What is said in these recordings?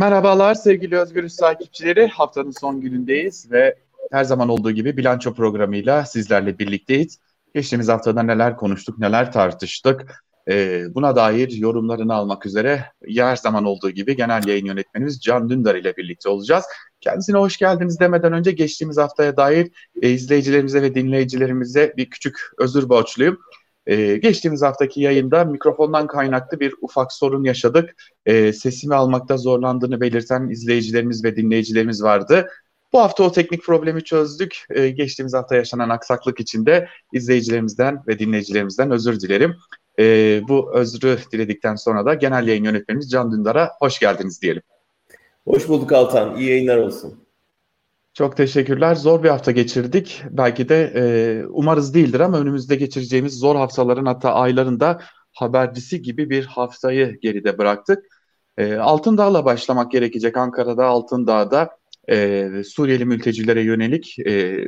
Merhabalar sevgili Özgürüz takipçileri. Haftanın son günündeyiz ve her zaman olduğu gibi bilanço programıyla sizlerle birlikteyiz. Geçtiğimiz haftada neler konuştuk, neler tartıştık. Ee, buna dair yorumlarını almak üzere her zaman olduğu gibi genel yayın yönetmenimiz Can Dündar ile birlikte olacağız. Kendisine hoş geldiniz demeden önce geçtiğimiz haftaya dair e, izleyicilerimize ve dinleyicilerimize bir küçük özür borçluyum. Ee, geçtiğimiz haftaki yayında mikrofondan kaynaklı bir ufak sorun yaşadık. Ee, sesimi almakta zorlandığını belirten izleyicilerimiz ve dinleyicilerimiz vardı. Bu hafta o teknik problemi çözdük. Ee, geçtiğimiz hafta yaşanan aksaklık için de izleyicilerimizden ve dinleyicilerimizden özür dilerim. Ee, bu özrü diledikten sonra da genel yayın yönetmenimiz Can Dündar'a hoş geldiniz diyelim. Hoş bulduk Altan. İyi yayınlar olsun. Çok teşekkürler. Zor bir hafta geçirdik. Belki de e, umarız değildir ama önümüzde geçireceğimiz zor haftaların hatta aylarında habercisi gibi bir haftayı geride bıraktık. E, Altındağ'la başlamak gerekecek. Ankara'da Altındağ'da e, Suriyeli mültecilere yönelik e,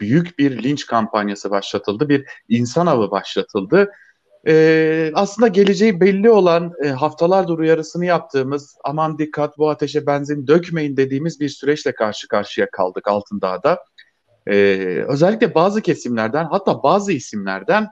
büyük bir linç kampanyası başlatıldı. Bir insan avı başlatıldı e, aslında geleceği belli olan e, haftalardır uyarısını yaptığımız aman dikkat bu ateşe benzin dökmeyin dediğimiz bir süreçle karşı karşıya kaldık Altındağ'da. E, özellikle bazı kesimlerden hatta bazı isimlerden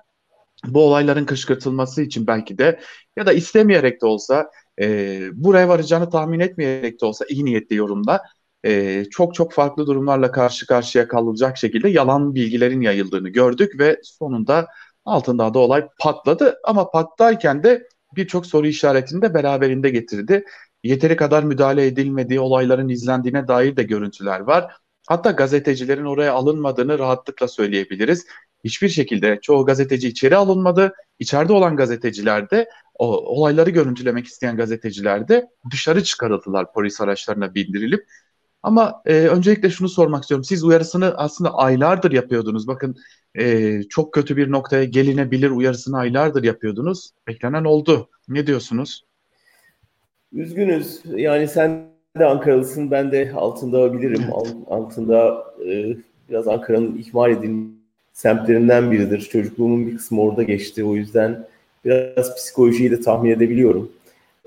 bu olayların kışkırtılması için belki de ya da istemeyerek de olsa e, buraya varacağını tahmin etmeyerek de olsa iyi niyetli yorumla e, çok çok farklı durumlarla karşı karşıya kalacak şekilde yalan bilgilerin yayıldığını gördük ve sonunda Altındağ'da olay patladı ama patlarken de birçok soru işaretini de beraberinde getirdi. Yeteri kadar müdahale edilmediği olayların izlendiğine dair de görüntüler var. Hatta gazetecilerin oraya alınmadığını rahatlıkla söyleyebiliriz. Hiçbir şekilde çoğu gazeteci içeri alınmadı. İçeride olan gazeteciler de o, olayları görüntülemek isteyen gazeteciler de dışarı çıkarıldılar polis araçlarına bindirilip. Ama e, öncelikle şunu sormak istiyorum. Siz uyarısını aslında aylardır yapıyordunuz. Bakın e, çok kötü bir noktaya gelinebilir uyarısını aylardır yapıyordunuz. Beklenen oldu. Ne diyorsunuz? Üzgünüz. Yani sen de Ankaralısın, ben de altında bilirim. altında e, biraz Ankara'nın ihmal edilmiş semtlerinden biridir. Çocukluğumun bir kısmı orada geçti. O yüzden biraz psikolojiyi de tahmin edebiliyorum.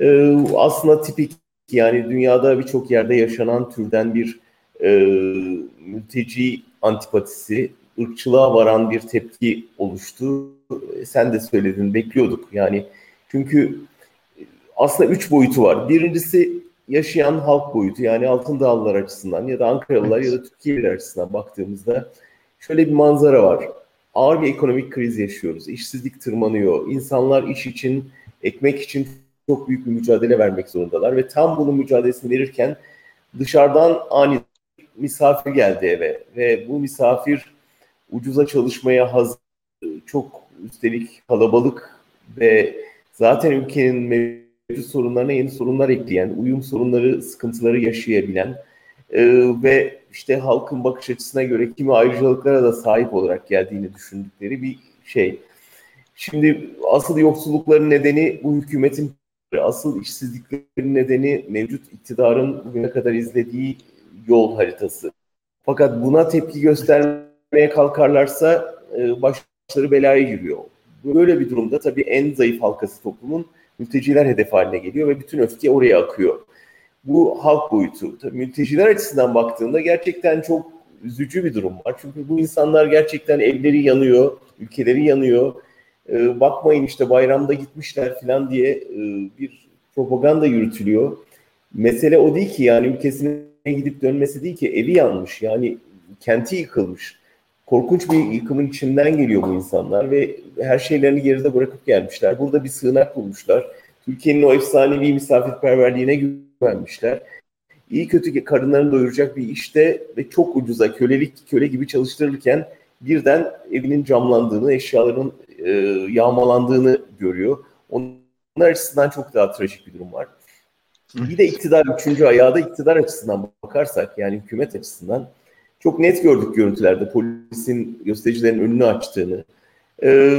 E, aslında tipik yani dünyada birçok yerde yaşanan türden bir e, mülteci antipatisi ırkçılığa varan bir tepki oluştu. Sen de söyledin, bekliyorduk. Yani çünkü aslında üç boyutu var. Birincisi yaşayan halk boyutu yani altın dağlılar açısından ya da Ankaralılar ya da Türkiye'liler açısından baktığımızda şöyle bir manzara var. Ağır bir ekonomik kriz yaşıyoruz. İşsizlik tırmanıyor. İnsanlar iş için, ekmek için çok büyük bir mücadele vermek zorundalar ve tam bunun mücadelesini verirken dışarıdan ani misafir geldi eve ve bu misafir ucuza çalışmaya hazır, çok üstelik kalabalık ve zaten ülkenin mevcut sorunlarına yeni sorunlar ekleyen, uyum sorunları, sıkıntıları yaşayabilen e, ve işte halkın bakış açısına göre kimi ayrıcalıklara da sahip olarak geldiğini düşündükleri bir şey. Şimdi asıl yoksullukların nedeni bu hükümetin asıl işsizliklerin nedeni mevcut iktidarın bugüne kadar izlediği yol haritası. Fakat buna tepki gösterme yapmaya kalkarlarsa e, başları belaya giriyor. Böyle bir durumda tabii en zayıf halkası toplumun mülteciler hedef haline geliyor ve bütün öfke oraya akıyor. Bu halk boyutu. Tabii mülteciler açısından baktığında gerçekten çok üzücü bir durum var. Çünkü bu insanlar gerçekten evleri yanıyor, ülkeleri yanıyor. E, bakmayın işte bayramda gitmişler falan diye e, bir propaganda yürütülüyor. Mesele o değil ki yani ülkesine gidip dönmesi değil ki evi yanmış yani kenti yıkılmış korkunç bir yıkımın içinden geliyor bu insanlar ve her şeylerini geride bırakıp gelmişler. Burada bir sığınak bulmuşlar. Türkiye'nin o efsanevi misafirperverliğine güvenmişler. İyi kötü karınlarını doyuracak bir işte ve çok ucuza kölelik köle gibi çalıştırırken birden evinin camlandığını, eşyaların e, yağmalandığını görüyor. Onlar açısından çok daha trajik bir durum var. Bir de iktidar, üçüncü ayağı da iktidar açısından bakarsak yani hükümet açısından çok net gördük görüntülerde polisin göstericilerin önünü açtığını. Ee,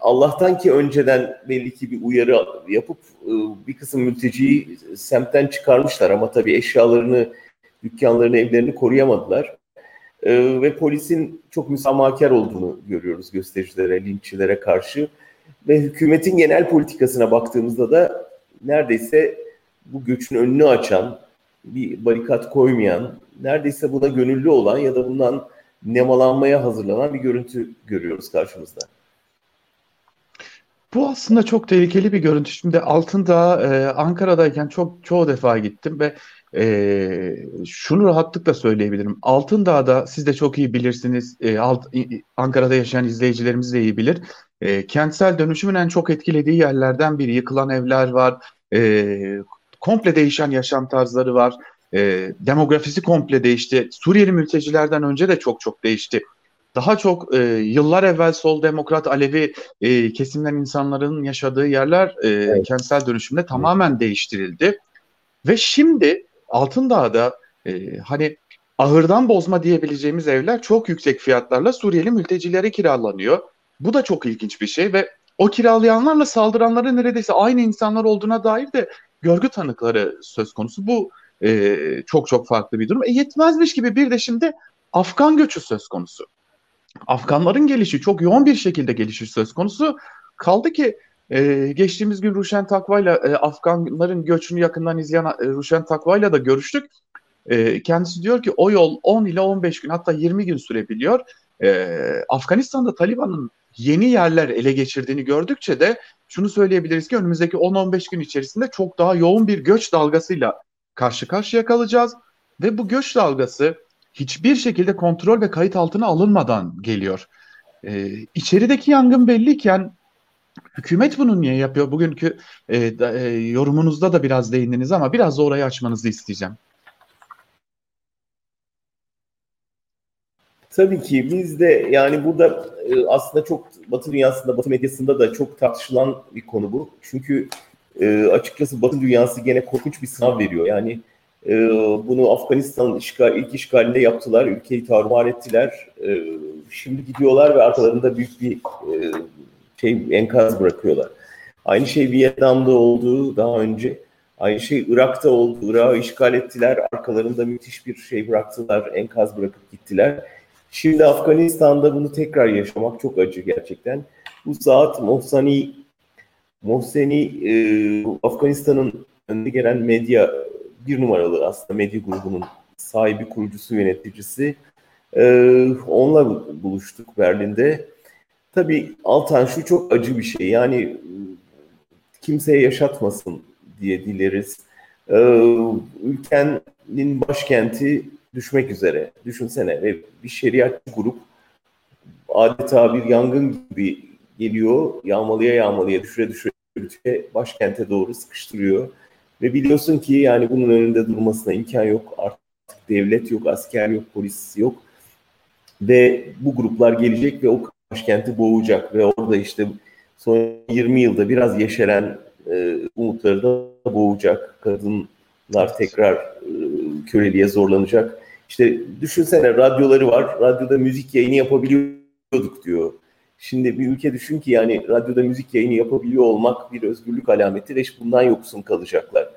Allah'tan ki önceden belli ki bir uyarı yapıp e, bir kısım mülteciyi semtten çıkarmışlar ama tabii eşyalarını, dükkanlarını, evlerini koruyamadılar. Ee, ve polisin çok müsamahakar olduğunu görüyoruz göstericilere, linççilere karşı. Ve hükümetin genel politikasına baktığımızda da neredeyse bu göçün önünü açan, bir barikat koymayan, neredeyse buna gönüllü olan ya da bundan nemalanmaya hazırlanan bir görüntü görüyoruz karşımızda. Bu aslında çok tehlikeli bir görüntü. Şimdi altında e, Ankara'dayken çok çoğu defa gittim ve e, şunu rahatlıkla söyleyebilirim. Altındağ'da siz de çok iyi bilirsiniz. E, alt, Ankara'da yaşayan izleyicilerimiz de iyi bilir. E, kentsel dönüşümün en çok etkilediği yerlerden biri. Yıkılan evler var. E, komple değişen yaşam tarzları var. E, demografisi komple değişti. Suriyeli mültecilerden önce de çok çok değişti. Daha çok e, yıllar evvel sol demokrat Alevi e, kesimden insanların yaşadığı yerler e, evet. kentsel dönüşümde tamamen değiştirildi. Ve şimdi Altındağ'da e, hani ahırdan bozma diyebileceğimiz evler çok yüksek fiyatlarla Suriyeli mültecilere kiralanıyor. Bu da çok ilginç bir şey ve o kiralayanlarla saldıranların neredeyse aynı insanlar olduğuna dair de görgü tanıkları söz konusu. Bu e, çok çok farklı bir durum. E, yetmezmiş gibi bir de şimdi Afgan göçü söz konusu. Afganların gelişi çok yoğun bir şekilde gelişi söz konusu. Kaldı ki ee, geçtiğimiz gün Ruşen Takva'yla e, Afganların göçünü yakından izleyen e, Ruşen Takva'yla da görüştük. E, kendisi diyor ki o yol 10 ile 15 gün hatta 20 gün sürebiliyor. E, Afganistan'da Taliban'ın yeni yerler ele geçirdiğini gördükçe de şunu söyleyebiliriz ki önümüzdeki 10-15 gün içerisinde çok daha yoğun bir göç dalgasıyla karşı karşıya kalacağız. Ve bu göç dalgası hiçbir şekilde kontrol ve kayıt altına alınmadan geliyor. Ee, içerideki yangın belliyken Hükümet bunu niye yapıyor? Bugünkü e, da, e, yorumunuzda da biraz değindiniz ama biraz da orayı açmanızı isteyeceğim. Tabii ki biz de yani burada e, aslında çok Batı dünyasında, Batı medyasında da çok tartışılan bir konu bu. Çünkü e, açıkçası Batı dünyası gene korkunç bir sınav veriyor. Yani e, bunu Afganistan'ın işgal, ilk işgalinde yaptılar, ülkeyi tarumar ettiler. E, şimdi gidiyorlar ve arkalarında büyük bir e, şey enkaz bırakıyorlar. Aynı şey Vietnam'da oldu daha önce. Aynı şey Irak'ta oldu. Irak'ı işgal ettiler. Arkalarında müthiş bir şey bıraktılar. Enkaz bırakıp gittiler. Şimdi Afganistan'da bunu tekrar yaşamak çok acı gerçekten. Bu saat Mohseni Mohseni e, Afganistan'ın önde gelen medya bir numaralı aslında medya grubunun sahibi, kurucusu, yöneticisi. E, onunla buluştuk Berlin'de. Tabii Altan şu çok acı bir şey. Yani kimseye yaşatmasın diye dileriz. Ee, ülkenin başkenti düşmek üzere. Düşünsene ve bir şeriatçı grup adeta bir yangın gibi geliyor. Yağmalıya yağmalıya düşüre düşüre ülke başkente doğru sıkıştırıyor. Ve biliyorsun ki yani bunun önünde durmasına imkan yok. Artık devlet yok, asker yok, polis yok. Ve bu gruplar gelecek ve o başkenti boğacak ve orada işte son 20 yılda biraz yeşeren e, umutları da boğacak. Kadınlar tekrar e, köleliğe zorlanacak. İşte düşünsene radyoları var. Radyoda müzik yayını yapabiliyorduk diyor. Şimdi bir ülke düşün ki yani radyoda müzik yayını yapabiliyor olmak bir özgürlük alameti ve bundan yoksun kalacaklar.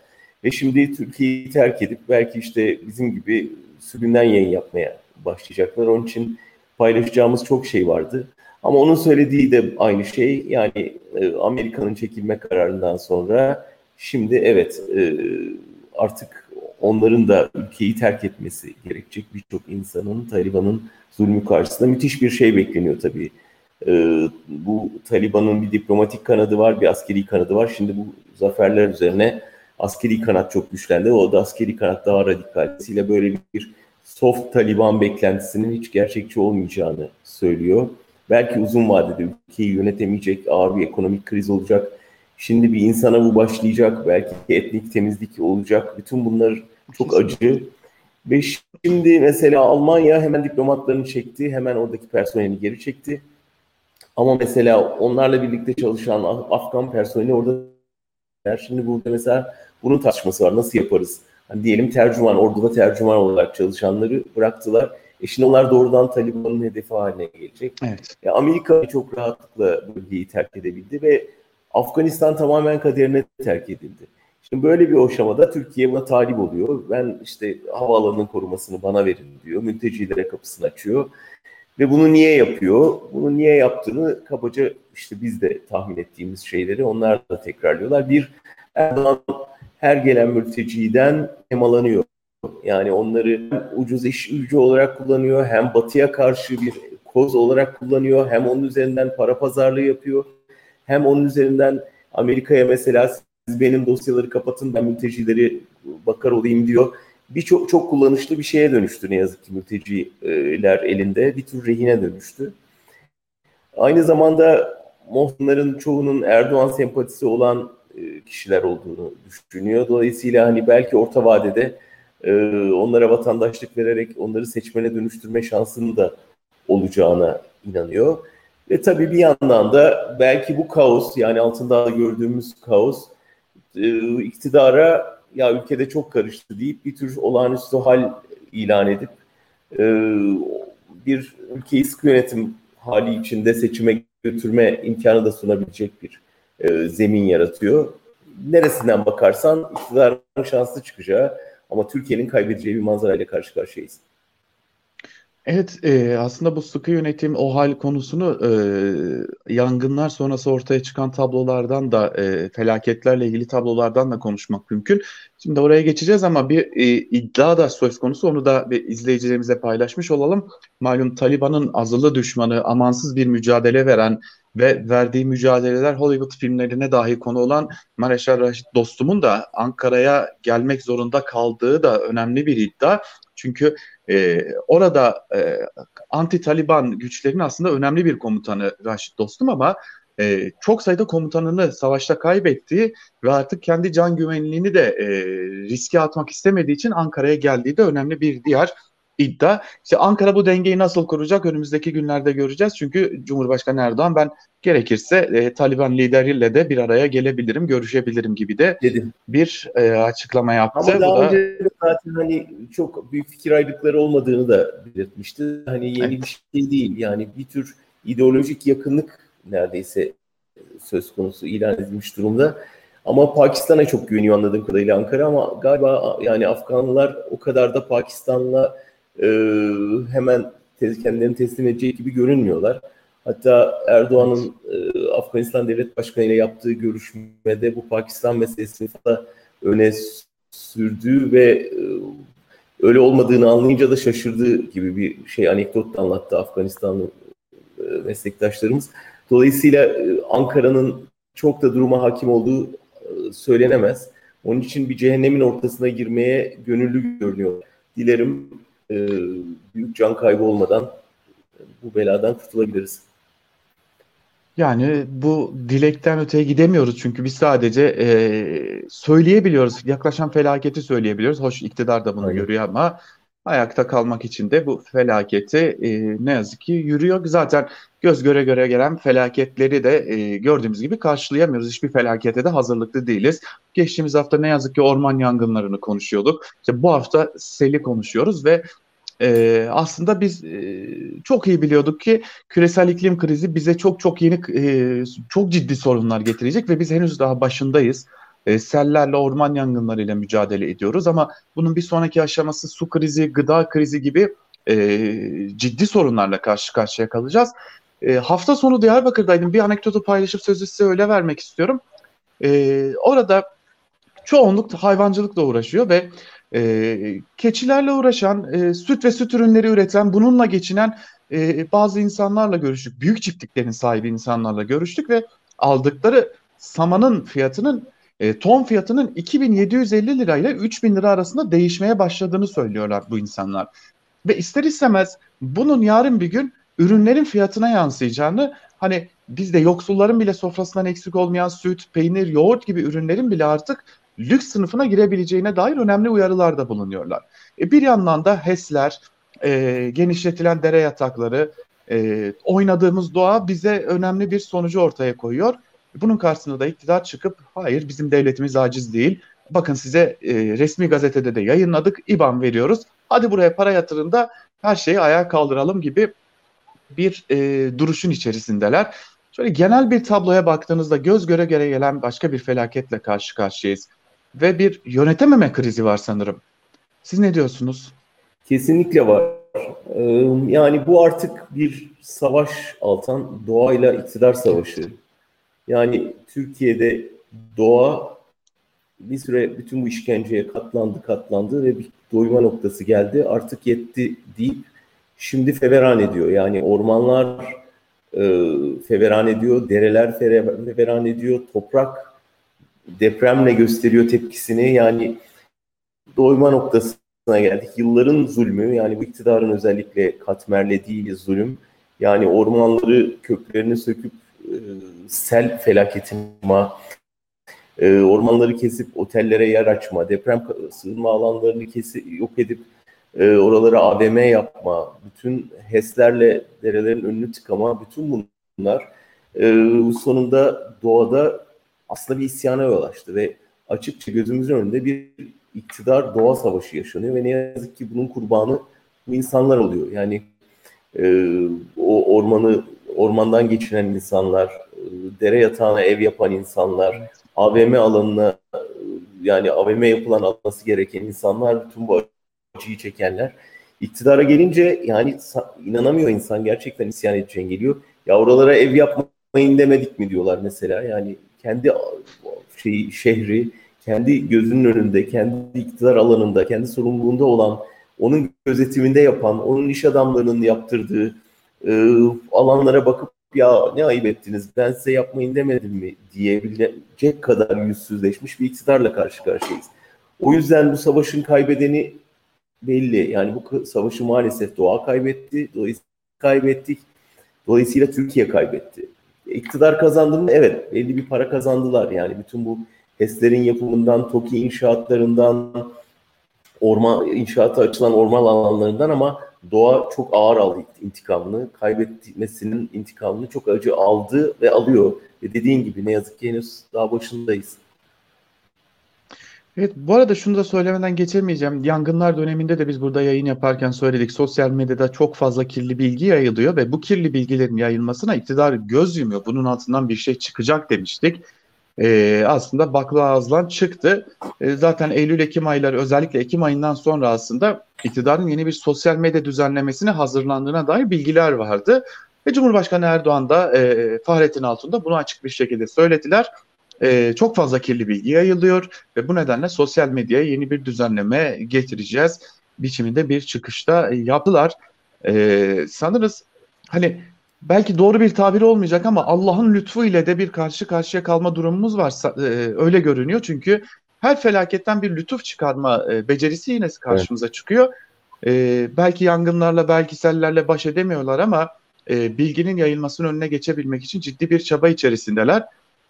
Ve şimdi Türkiye'yi terk edip belki işte bizim gibi sürümden yayın yapmaya başlayacaklar. Onun için paylaşacağımız çok şey vardı. Ama onun söylediği de aynı şey. Yani e, Amerika'nın çekilme kararından sonra şimdi evet e, artık onların da ülkeyi terk etmesi gerekecek. Birçok insanın Taliban'ın zulmü karşısında müthiş bir şey bekleniyor tabii. E, bu Taliban'ın bir diplomatik kanadı var, bir askeri kanadı var. Şimdi bu zaferler üzerine askeri kanat çok güçlendi. O da askeri kanat daha radikal. Dolayısıyla böyle bir soft Taliban beklentisinin hiç gerçekçi olmayacağını söylüyor. Belki uzun vadede ülkeyi yönetemeyecek, ağır bir ekonomik kriz olacak. Şimdi bir insana bu başlayacak, belki etnik temizlik olacak. Bütün bunlar çok acı. Ve şimdi mesela Almanya hemen diplomatlarını çekti, hemen oradaki personelini geri çekti. Ama mesela onlarla birlikte çalışan Afgan personeli orada Şimdi burada mesela bunun tartışması var. Nasıl yaparız? Hani diyelim tercüman, orada da tercüman olarak çalışanları bıraktılar. E şimdi onlar doğrudan Taliban'ın hedefi haline gelecek. Evet. Ya Amerika çok rahatlıkla bölgeyi terk edebildi ve Afganistan tamamen kaderine terk edildi. Şimdi böyle bir aşamada Türkiye buna talip oluyor. Ben işte havaalanının korumasını bana verin diyor. Mültecilere kapısını açıyor. Ve bunu niye yapıyor? Bunu niye yaptığını kabaca işte biz de tahmin ettiğimiz şeyleri onlar da tekrarlıyorlar. Bir, Erdoğan her gelen mülteciden emalanıyor. Yani onları ucuz iş gücü olarak kullanıyor, hem batıya karşı bir koz olarak kullanıyor, hem onun üzerinden para pazarlığı yapıyor, hem onun üzerinden Amerika'ya mesela siz benim dosyaları kapatın ben mültecileri bakar olayım diyor. Bir çok, kullanışlı bir şeye dönüştü ne yazık ki mülteciler elinde. Bir tür rehine dönüştü. Aynı zamanda Mohsenlerin çoğunun Erdoğan sempatisi olan kişiler olduğunu düşünüyor. Dolayısıyla hani belki orta vadede e, onlara vatandaşlık vererek onları seçmene dönüştürme şansının da olacağına inanıyor. Ve tabii bir yandan da belki bu kaos yani altında gördüğümüz kaos e, iktidara ya ülkede çok karıştı deyip bir tür olağanüstü hal ilan edip bir ülkeyi sıkı yönetim hali içinde seçime götürme imkanı da sunabilecek bir e, zemin yaratıyor. Neresinden bakarsan iktidarın şanslı çıkacağı ama Türkiye'nin kaybedeceği bir manzarayla karşı karşıyayız. Evet, e, aslında bu sıkı yönetim, o hal konusunu e, yangınlar sonrası ortaya çıkan tablolardan da e, felaketlerle ilgili tablolardan da konuşmak mümkün. Şimdi oraya geçeceğiz ama bir e, iddia da söz konusu. Onu da bir izleyicilerimize paylaşmış olalım. Malum Taliban'ın azılı düşmanı, amansız bir mücadele veren ve verdiği mücadeleler Hollywood filmlerine dahi konu olan Mareşal Raşit dostumun da Ankara'ya gelmek zorunda kaldığı da önemli bir iddia. Çünkü e, orada e, anti-Taliban güçlerin aslında önemli bir komutanı Raşit Dostum ama e, çok sayıda komutanını savaşta kaybettiği ve artık kendi can güvenliğini de e, riske atmak istemediği için Ankara'ya geldiği de önemli bir diğer iddia. İşte Ankara bu dengeyi nasıl kuracak önümüzdeki günlerde göreceğiz. Çünkü Cumhurbaşkanı Erdoğan ben gerekirse e, Taliban lideriyle de bir araya gelebilirim, görüşebilirim gibi de Dedim. bir e, açıklama yaptı. Ama daha bu önce zaten hani çok büyük fikir ayrılıkları olmadığını da belirtmişti. Hani yeni evet. bir şey değil. Yani bir tür ideolojik yakınlık neredeyse söz konusu ilan edilmiş durumda. Ama Pakistan'a çok güveniyor anladığım kadarıyla Ankara ama galiba yani Afganlılar o kadar da Pakistan'la e, hemen kendilerini teslim edecek gibi görünmüyorlar. Hatta Erdoğan'ın e, Afganistan Devlet Başkanı ile yaptığı görüşmede bu Pakistan meselesini da öne sürdüğü ve e, öyle olmadığını anlayınca da şaşırdığı gibi bir şey anekdot anlattı Afganistanlı e, meslektaşlarımız. Dolayısıyla e, Ankara'nın çok da duruma hakim olduğu e, söylenemez. Onun için bir cehennemin ortasına girmeye gönüllü görünüyor. Dilerim e, büyük can kaybı olmadan bu beladan kurtulabiliriz. Yani bu dilekten öteye gidemiyoruz çünkü biz sadece e, söyleyebiliyoruz. Yaklaşan felaketi söyleyebiliyoruz. Hoş iktidar da bunu Aynen. görüyor ama ayakta kalmak için de bu felaketi e, ne yazık ki yürüyor. Zaten göz göre göre gelen felaketleri de e, gördüğümüz gibi karşılayamıyoruz. Hiçbir felakete de hazırlıklı değiliz. Geçtiğimiz hafta ne yazık ki orman yangınlarını konuşuyorduk. İşte bu hafta seli konuşuyoruz ve e, aslında biz e, çok iyi biliyorduk ki küresel iklim krizi bize çok çok yeni e, çok ciddi sorunlar getirecek ve biz henüz daha başındayız. E, sellerle, orman yangınlarıyla mücadele ediyoruz ama bunun bir sonraki aşaması su krizi, gıda krizi gibi e, ciddi sorunlarla karşı karşıya kalacağız. E, hafta sonu Diyarbakır'daydım. Bir anekdotu paylaşıp sözü size öyle vermek istiyorum. E, orada çoğunluk hayvancılıkla uğraşıyor ve e, keçilerle uğraşan, e, süt ve süt ürünleri üreten, bununla geçinen e, bazı insanlarla görüştük. Büyük çiftliklerin sahibi insanlarla görüştük ve aldıkları samanın fiyatının e, ton fiyatının 2750 lirayla 3000 lira arasında değişmeye başladığını söylüyorlar bu insanlar. Ve ister istemez bunun yarın bir gün ürünlerin fiyatına yansıyacağını hani bizde yoksulların bile sofrasından eksik olmayan süt, peynir, yoğurt gibi ürünlerin bile artık lüks sınıfına girebileceğine dair önemli uyarılarda bulunuyorlar. E, bir yandan da HES'ler, e, genişletilen dere yatakları, e, oynadığımız doğa bize önemli bir sonucu ortaya koyuyor. Bunun karşısında da iktidar çıkıp hayır bizim devletimiz aciz değil. Bakın size e, resmi gazetede de yayınladık. IBAN veriyoruz. Hadi buraya para yatırın da her şeyi ayağa kaldıralım gibi bir e, duruşun içerisindeler. Şöyle genel bir tabloya baktığınızda göz göre göre gelen başka bir felaketle karşı karşıyayız. Ve bir yönetememe krizi var sanırım. Siz ne diyorsunuz? Kesinlikle var. Ee, yani bu artık bir savaş altan doğayla iktidar savaşı. Yani Türkiye'de doğa bir süre bütün bu işkenceye katlandı katlandı ve bir doyma noktası geldi. Artık yetti deyip şimdi feveran ediyor. Yani ormanlar e, feveran ediyor, dereler feveran ediyor, toprak depremle gösteriyor tepkisini. Yani doyma noktasına geldik. Yılların zulmü yani bu iktidarın özellikle katmerlediği zulüm. Yani ormanları köklerini söküp sel felaketine e, ormanları kesip otellere yer açma, deprem sığınma alanlarını kesip yok edip e, oralara AVM yapma, bütün HES'lerle derelerin önünü tıkama, bütün bunlar e, sonunda doğada aslında bir isyana yol açtı ve açıkça gözümüzün önünde bir iktidar doğa savaşı yaşanıyor ve ne yazık ki bunun kurbanı bu insanlar oluyor. Yani e, o ormanı ormandan geçiren insanlar, e, dere yatağına ev yapan insanlar, AVM alanına yani AVM yapılan alması gereken insanlar, bütün bu acıyı çekenler. İktidara gelince yani inanamıyor insan gerçekten isyan edeceğin geliyor. Ya oralara ev yapmayın demedik mi diyorlar mesela. Yani kendi şey şehri, kendi gözünün önünde, kendi iktidar alanında, kendi sorumluluğunda olan, onun gözetiminde yapan, onun iş adamlarının yaptırdığı e, alanlara bakıp ya ne ayıp ettiniz ben size yapmayın demedim mi diyebilecek kadar yüzsüzleşmiş bir iktidarla karşı karşıyayız. O yüzden bu savaşın kaybedeni belli. Yani bu savaşı maalesef doğa kaybetti. Dolayısıyla kaybettik. Dolayısıyla Türkiye kaybetti. İktidar kazandı mı? Evet. Belli bir para kazandılar. Yani bütün bu HES'lerin yapımından, TOKİ inşaatlarından, orman inşaatı açılan orman alanlarından ama doğa çok ağır aldı intikamını. Kaybetmesinin intikamını çok acı aldı ve alıyor. Ve dediğin gibi ne yazık ki henüz daha başındayız. Evet, bu arada şunu da söylemeden geçemeyeceğim. Yangınlar döneminde de biz burada yayın yaparken söyledik. Sosyal medyada çok fazla kirli bilgi yayılıyor ve bu kirli bilgilerin yayılmasına iktidar göz yumuyor. Bunun altından bir şey çıkacak demiştik. Ee, aslında bakla ağızdan çıktı. Ee, zaten Eylül-Ekim ayları özellikle Ekim ayından sonra aslında iktidarın yeni bir sosyal medya düzenlemesine hazırlandığına dair bilgiler vardı. Ve Cumhurbaşkanı Erdoğan da e, Fahrettin Altun'da bunu açık bir şekilde söylediler e, çok fazla kirli bilgi yayılıyor ve bu nedenle sosyal medyaya yeni bir düzenleme getireceğiz biçiminde bir çıkışta yaptılar. E, sanırız hani belki doğru bir tabir olmayacak ama Allah'ın lütfu ile de bir karşı karşıya kalma durumumuz var e, öyle görünüyor çünkü her felaketten bir lütuf çıkarma e, becerisi yine karşımıza evet. çıkıyor. E, belki yangınlarla belki sellerle baş edemiyorlar ama bilginin yayılmasının önüne geçebilmek için ciddi bir çaba içerisindeler.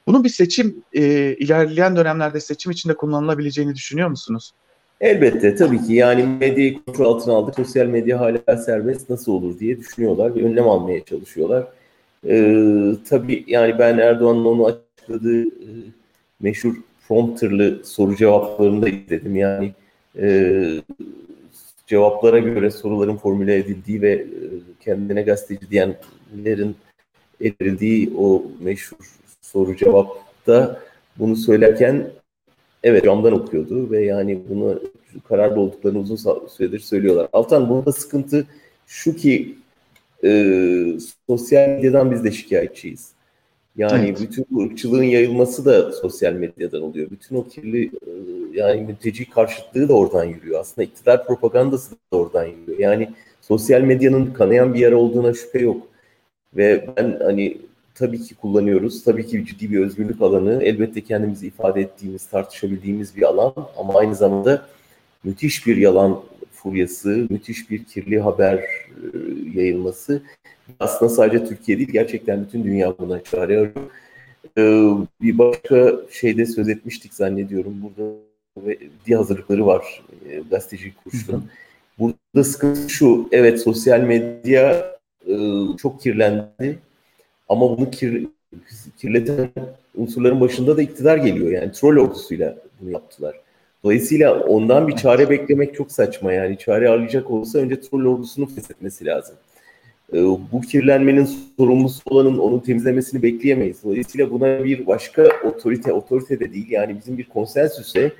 Bunun bir seçim ilerleyen dönemlerde seçim içinde kullanılabileceğini düşünüyor musunuz? Elbette tabii ki yani medyayı kontrol altına aldık. Sosyal medya hala serbest nasıl olur diye düşünüyorlar ve önlem almaya çalışıyorlar. Ee, tabii yani ben Erdoğan'ın onu açıkladığı e, meşhur prompterlı soru cevaplarını da izledim. Yani e, cevaplara göre soruların formüle edildiği ve e, kendine gazeteci diyenlerin edildiği o meşhur soru cevapta bunu söylerken evet camdan okuyordu ve yani bunu kararlı olduklarını uzun süredir söylüyorlar. Altan burada sıkıntı şu ki e, sosyal medyadan biz de şikayetçiyiz. Yani evet. bütün bu ırkçılığın yayılması da sosyal medyadan oluyor. Bütün o kirli e, yani mülteci karşıtlığı da oradan yürüyor. Aslında iktidar propagandası da oradan yürüyor. Yani sosyal medyanın kanayan bir yer olduğuna şüphe yok. Ve ben hani tabii ki kullanıyoruz. Tabii ki ciddi bir özgürlük alanı. Elbette kendimizi ifade ettiğimiz, tartışabildiğimiz bir alan ama aynı zamanda müthiş bir yalan furyası, müthiş bir kirli haber e, yayılması. Aslında sadece Türkiye değil, gerçekten bütün dünya buna çağırıyor. Ee, bir başka şeyde söz etmiştik zannediyorum. Burada ve diye hazırlıkları var e, gazeteci kursunun. Burada sıkıntı şu, evet sosyal medya e, çok kirlendi ama bunu kir, kirleten unsurların başında da iktidar geliyor. Yani troll ordusuyla bunu yaptılar. Dolayısıyla ondan bir çare beklemek çok saçma. Yani çare arayacak olsa önce troll ordusunu feshetmesi lazım. Ee, bu kirlenmenin sorumlusu olanın onu temizlemesini bekleyemeyiz. Dolayısıyla buna bir başka otorite, otorite de değil yani bizim bir konsensüse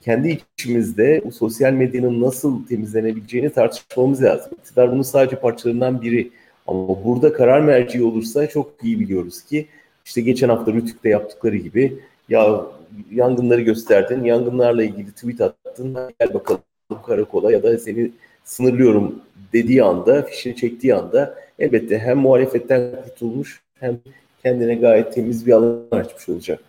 kendi içimizde bu sosyal medyanın nasıl temizlenebileceğini tartışmamız lazım. İktidar bunun sadece parçalarından biri. Ama burada karar merci olursa çok iyi biliyoruz ki işte geçen hafta Rütük'te yaptıkları gibi Ya yangınları gösterdin, yangınlarla ilgili tweet attın, gel bakalım karakola ya da seni sınırlıyorum dediği anda, fişini çektiği anda elbette hem muhalefetten kurtulmuş hem kendine gayet temiz bir alan açmış olacak.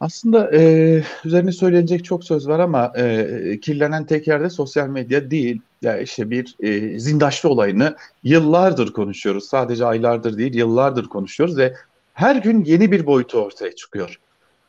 Aslında e, üzerine söylenecek çok söz var ama e, kirlenen tek yerde sosyal medya değil. Ya işte bir e, zindaşlı olayını yıllardır konuşuyoruz. Sadece aylardır değil, yıllardır konuşuyoruz ve her gün yeni bir boyutu ortaya çıkıyor.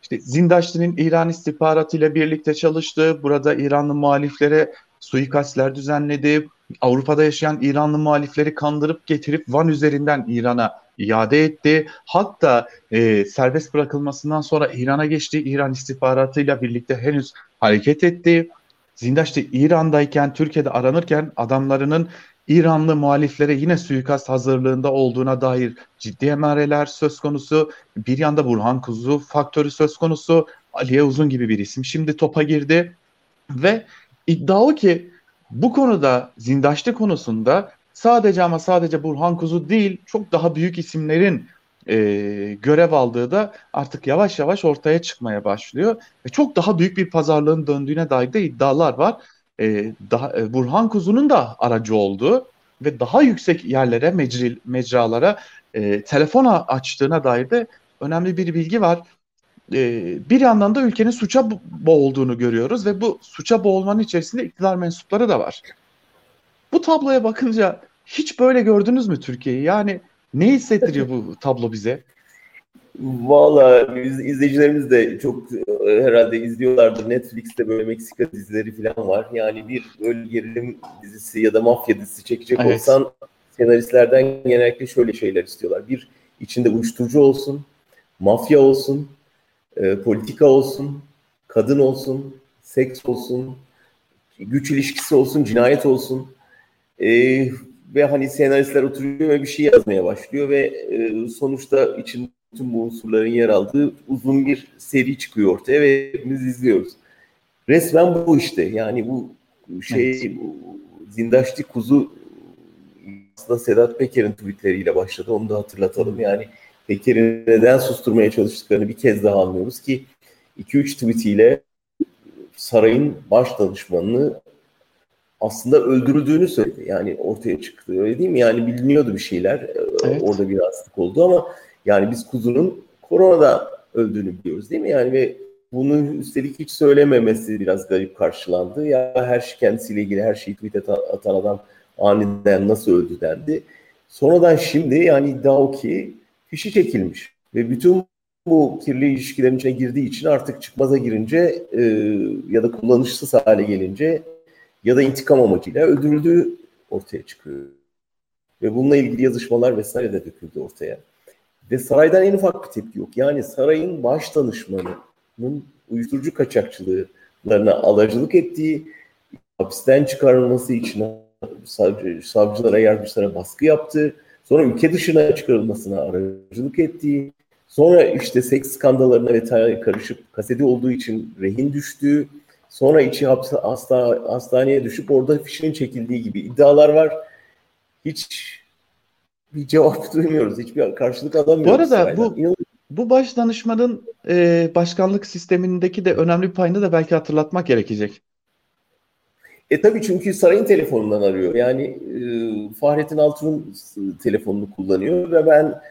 İşte Zindaşlı'nın İran istihbaratıyla birlikte çalıştığı, burada İranlı muhaliflere suikastler düzenledi, Avrupa'da yaşayan İranlı muhalifleri kandırıp getirip Van üzerinden İran'a iade etti. Hatta e, serbest bırakılmasından sonra İran'a geçti. İran istihbaratıyla birlikte henüz hareket etti. Zindaş'ta İran'dayken, Türkiye'de aranırken adamlarının İranlı muhaliflere yine suikast hazırlığında olduğuna dair ciddi emareler söz konusu. Bir yanda Burhan Kuzu faktörü söz konusu. Aliye Uzun gibi bir isim şimdi topa girdi. Ve iddia o ki bu konuda zindaşlı konusunda sadece ama sadece Burhan Kuzu değil çok daha büyük isimlerin e, görev aldığı da artık yavaş yavaş ortaya çıkmaya başlıyor. Ve çok daha büyük bir pazarlığın döndüğüne dair de iddialar var. E, daha, e, Burhan Kuzu'nun da aracı olduğu ve daha yüksek yerlere, mecri, mecralara e, telefon açtığına dair de önemli bir bilgi var. E, bir yandan da ülkenin suça boğulduğunu görüyoruz ve bu suça boğulmanın içerisinde iktidar mensupları da var. Bu tabloya bakınca hiç böyle gördünüz mü Türkiye'yi? Yani ne hissettiriyor bu tablo bize? Valla biz izleyicilerimiz de çok e, herhalde izliyorlardır. Netflix'te böyle Meksika dizileri falan var. Yani bir böyle gerilim dizisi ya da mafya dizisi çekecek evet. olsan senaristlerden genellikle şöyle şeyler istiyorlar. Bir içinde uyuşturucu olsun, mafya olsun, e, politika olsun, kadın olsun, seks olsun, güç ilişkisi olsun, cinayet olsun. E, ve hani senaristler oturuyor ve bir şey yazmaya başlıyor ve e, sonuçta için tüm bu unsurların yer aldığı uzun bir seri çıkıyor ortaya ve hepimiz izliyoruz. Resmen bu işte. Yani bu şey evet. bu, Zindaşlı Kuzu aslında Sedat Peker'in tweetleriyle başladı. Onu da hatırlatalım. Yani Peker'i neden susturmaya çalıştıklarını bir kez daha anlıyoruz ki 2-3 tweetiyle sarayın baş danışmanını aslında öldürüldüğünü söyledi. Yani ortaya çıktı öyle değil mi? Yani biliniyordu bir şeyler. Ee, evet. Orada bir hastalık oldu ama yani biz kuzunun koronada öldüğünü biliyoruz değil mi? Yani ve bunu üstelik hiç söylememesi biraz garip karşılandı. Ya her şey kendisiyle ilgili her şeyi tweet atan adam aniden nasıl öldü dendi. Sonradan şimdi yani iddia o ki fişi çekilmiş. Ve bütün bu kirli ilişkilerin içine girdiği için artık çıkmaza girince e, ya da kullanışsız hale gelince ya da intikam amacıyla öldürüldüğü ortaya çıkıyor. Ve bununla ilgili yazışmalar vesaire de döküldü ortaya. Ve saraydan en ufak bir tepki yok. Yani sarayın baş danışmanının uyuşturucu kaçakçılıklarına alacılık ettiği, hapisten çıkarılması için savcı, savcılara, yargıçlara baskı yaptı. Sonra ülke dışına çıkarılmasına aracılık ettiği, sonra işte seks skandallarına vesaire karışıp kaseti olduğu için rehin düştüğü, sonra içi hapse, hasta, hastaneye düşüp orada fişinin çekildiği gibi iddialar var. Hiç bir cevap duymuyoruz. Hiçbir karşılık alamıyoruz. Bu arada bu bu baş danışmanın e, başkanlık sistemindeki de önemli bir payını da belki hatırlatmak gerekecek. E tabii çünkü sarayın telefonundan arıyor. Yani e, Fahrettin Altun'un telefonunu kullanıyor ve ben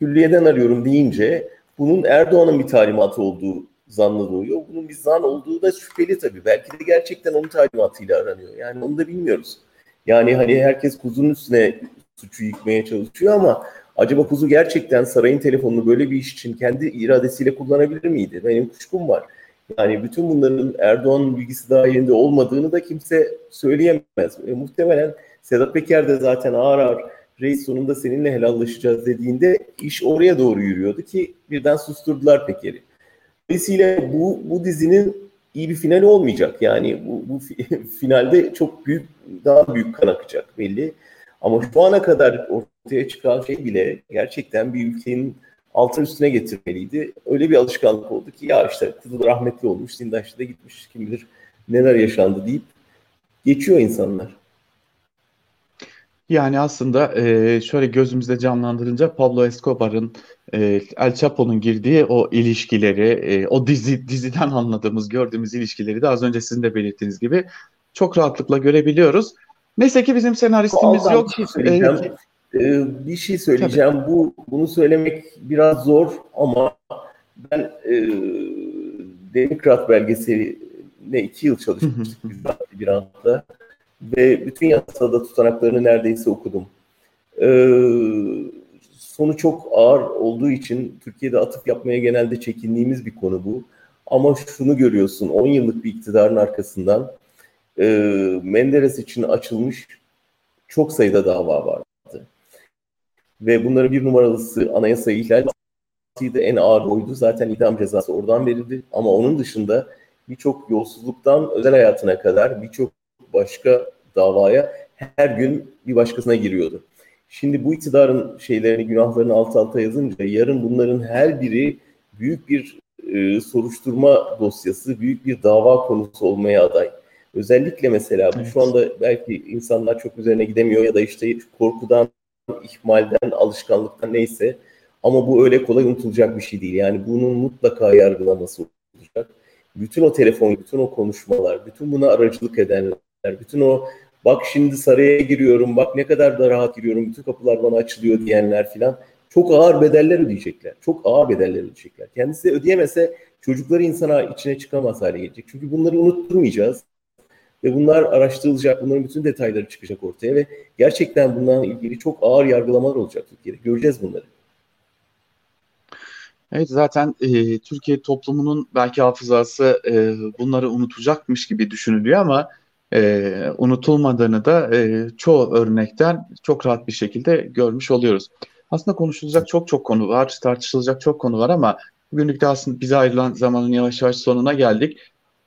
külliyeden arıyorum deyince bunun Erdoğan'ın bir talimatı olduğu zannı doğuyor. Bunun bir zan olduğu da şüpheli tabii. Belki de gerçekten onun talimatıyla aranıyor. Yani onu da bilmiyoruz. Yani hani herkes kuzunun üstüne suçu yıkmaya çalışıyor ama acaba kuzu gerçekten sarayın telefonunu böyle bir iş için kendi iradesiyle kullanabilir miydi? Benim kuşkum var. Yani bütün bunların Erdoğan'ın bilgisi dahilinde olmadığını da kimse söyleyemez. E, muhtemelen Sedat Peker de zaten ağır ağır reis sonunda seninle helallaşacağız dediğinde iş oraya doğru yürüyordu ki birden susturdular Peker'i. Dolayısıyla bu, bu dizinin iyi bir finali olmayacak. Yani bu, bu finalde çok büyük, daha büyük kan akacak belli. Ama şu ana kadar ortaya çıkan şey bile gerçekten bir ülkenin altın üstüne getirmeliydi. Öyle bir alışkanlık oldu ki ya işte Kuzu rahmetli olmuş, Sindaş'ta da gitmiş kim bilir neler yaşandı deyip geçiyor insanlar. Yani aslında e, şöyle gözümüzde canlandırınca Pablo Escobar'ın e, El Chapo'nun girdiği o ilişkileri, e, o dizi diziden anladığımız, gördüğümüz ilişkileri de az önce sizin de belirttiğiniz gibi çok rahatlıkla görebiliyoruz. Neyse ki bizim senaristimiz yok. Bir şey söyleyeceğim. Ee, bir şey söyleyeceğim. Tabii. Bu bunu söylemek biraz zor ama ben e, Demokrat belgeseline iki yıl çalışmıştık biz bir anda ve bütün yasada tutanaklarını neredeyse okudum. Ee, sonu çok ağır olduğu için Türkiye'de atıf yapmaya genelde çekindiğimiz bir konu bu. Ama şunu görüyorsun, 10 yıllık bir iktidarın arkasından e, Menderes için açılmış çok sayıda dava vardı. Ve bunların bir numaralısı anayasa ihlal da en ağır oydu. Zaten idam cezası oradan verildi. Ama onun dışında birçok yolsuzluktan özel hayatına kadar birçok başka davaya her gün bir başkasına giriyordu. Şimdi bu iktidarın şeylerini, günahlarını alt alta yazınca yarın bunların her biri büyük bir e, soruşturma dosyası, büyük bir dava konusu olmaya aday. Özellikle mesela bu evet. şu anda belki insanlar çok üzerine gidemiyor ya da işte korkudan, ihmalden, alışkanlıktan neyse ama bu öyle kolay unutulacak bir şey değil. Yani bunun mutlaka yargılaması olacak. Bütün o telefon, bütün o konuşmalar, bütün buna aracılık edenler, bütün o bak şimdi saraya giriyorum, bak ne kadar da rahat giriyorum, bütün kapılar bana açılıyor diyenler filan çok ağır bedeller ödeyecekler. Çok ağır bedeller ödeyecekler. Kendisi ödeyemese çocukları insana içine çıkamaz hale gelecek. Çünkü bunları unutturmayacağız. Ve bunlar araştırılacak, bunların bütün detayları çıkacak ortaya ve gerçekten bundan ilgili çok ağır yargılamalar olacak Türkiye'de. Göreceğiz bunları. Evet zaten e, Türkiye toplumunun belki hafızası e, bunları unutacakmış gibi düşünülüyor ama e, unutulmadığını da e, çoğu örnekten çok rahat bir şekilde görmüş oluyoruz. Aslında konuşulacak çok çok konu var, tartışılacak çok konu var ama bugünlük de aslında bize ayrılan zamanın yavaş yavaş sonuna geldik.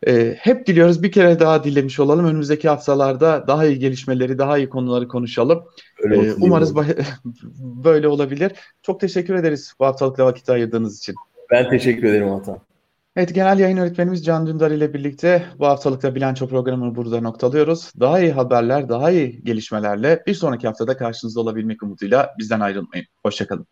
E, hep diliyoruz bir kere daha dilemiş olalım. Önümüzdeki haftalarda daha iyi gelişmeleri, daha iyi konuları konuşalım. Öyle e, umarız böyle olabilir. Çok teşekkür ederiz bu haftalıkta vakit ayırdığınız için. Ben teşekkür ederim Atan. Evet, genel yayın öğretmenimiz Can Dündar ile birlikte bu haftalıkta bilanço programını burada noktalıyoruz. Daha iyi haberler, daha iyi gelişmelerle bir sonraki haftada karşınızda olabilmek umuduyla bizden ayrılmayın. Hoşçakalın.